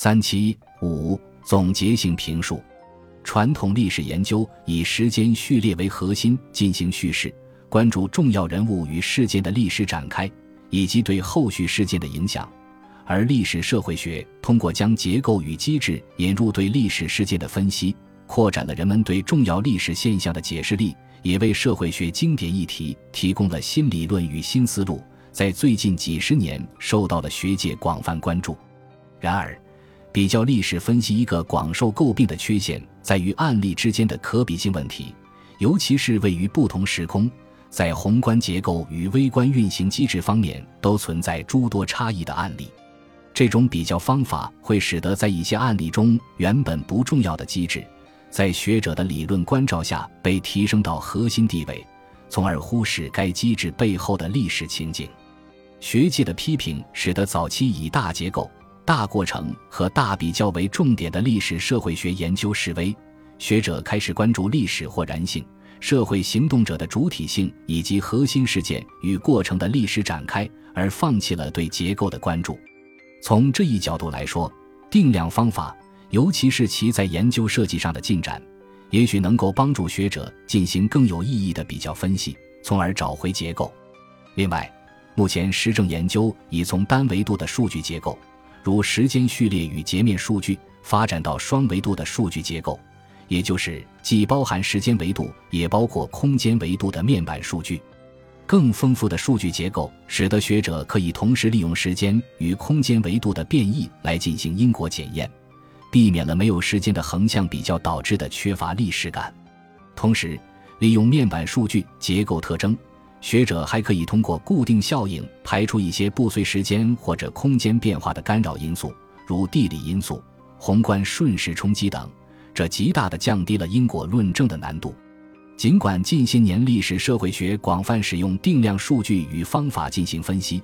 三七五总结性评述。传统历史研究以时间序列为核心进行叙事，关注重要人物与事件的历史展开以及对后续事件的影响；而历史社会学通过将结构与机制引入对历史事件的分析，扩展了人们对重要历史现象的解释力，也为社会学经典议题提供了新理论与新思路，在最近几十年受到了学界广泛关注。然而，比较历史分析一个广受诟病的缺陷在于案例之间的可比性问题，尤其是位于不同时空，在宏观结构与微观运行机制方面都存在诸多差异的案例。这种比较方法会使得在一些案例中原本不重要的机制，在学者的理论关照下被提升到核心地位，从而忽视该机制背后的历史情景。学界的批评使得早期以大结构。大过程和大比较为重点的历史社会学研究示威，学者开始关注历史或然性、社会行动者的主体性以及核心事件与过程的历史展开，而放弃了对结构的关注。从这一角度来说，定量方法，尤其是其在研究设计上的进展，也许能够帮助学者进行更有意义的比较分析，从而找回结构。另外，目前实证研究已从单维度的数据结构。如时间序列与截面数据发展到双维度的数据结构，也就是既包含时间维度，也包括空间维度的面板数据。更丰富的数据结构使得学者可以同时利用时间与空间维度的变异来进行因果检验，避免了没有时间的横向比较导致的缺乏历史感。同时，利用面板数据结构特征。学者还可以通过固定效应排除一些不随时间或者空间变化的干扰因素，如地理因素、宏观瞬时冲击等，这极大地降低了因果论证的难度。尽管近些年历史社会学广泛使用定量数据与方法进行分析，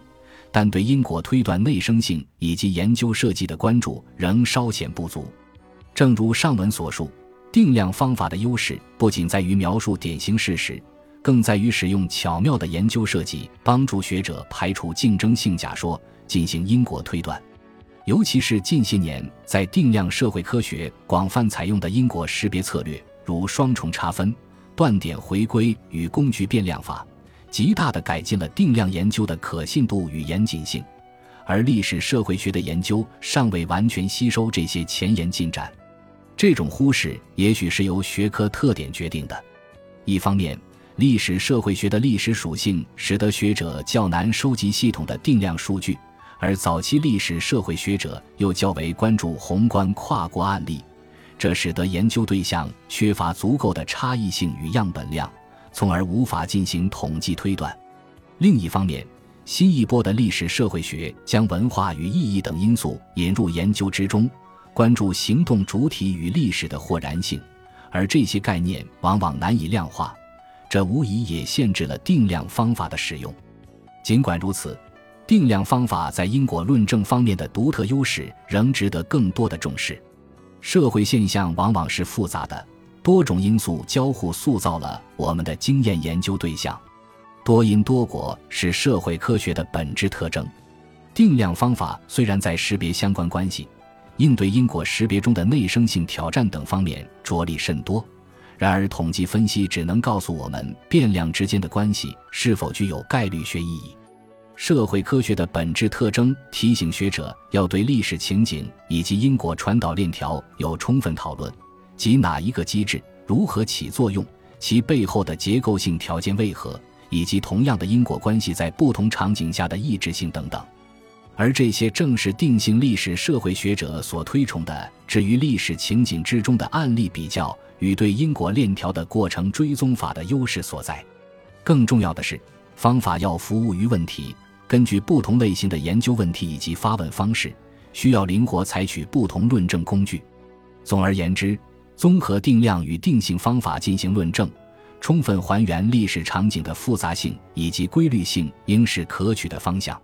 但对因果推断内生性以及研究设计的关注仍稍显不足。正如上文所述，定量方法的优势不仅在于描述典型事实。更在于使用巧妙的研究设计，帮助学者排除竞争性假说，进行因果推断。尤其是近些年在定量社会科学广泛采用的因果识别策略，如双重差分、断点回归与工具变量法，极大地改进了定量研究的可信度与严谨性。而历史社会学的研究尚未完全吸收这些前沿进展，这种忽视也许是由学科特点决定的。一方面，历史社会学的历史属性使得学者较难收集系统的定量数据，而早期历史社会学者又较为关注宏观跨国案例，这使得研究对象缺乏足够的差异性与样本量，从而无法进行统计推断。另一方面，新一波的历史社会学将文化与意义等因素引入研究之中，关注行动主体与历史的或然性，而这些概念往往难以量化。这无疑也限制了定量方法的使用。尽管如此，定量方法在因果论证方面的独特优势仍值得更多的重视。社会现象往往是复杂的，多种因素交互塑造了我们的经验研究对象。多因多果是社会科学的本质特征。定量方法虽然在识别相关关系、应对因果识别中的内生性挑战等方面着力甚多。然而，统计分析只能告诉我们变量之间的关系是否具有概率学意义。社会科学的本质特征提醒学者要对历史情景以及因果传导链条有充分讨论，即哪一个机制如何起作用，其背后的结构性条件为何，以及同样的因果关系在不同场景下的抑制性等等。而这些正是定性历史社会学者所推崇的置于历史情景之中的案例比较。与对因果链条的过程追踪法的优势所在。更重要的是，方法要服务于问题，根据不同类型的研究问题以及发问方式，需要灵活采取不同论证工具。总而言之，综合定量与定性方法进行论证，充分还原历史场景的复杂性以及规律性，应是可取的方向。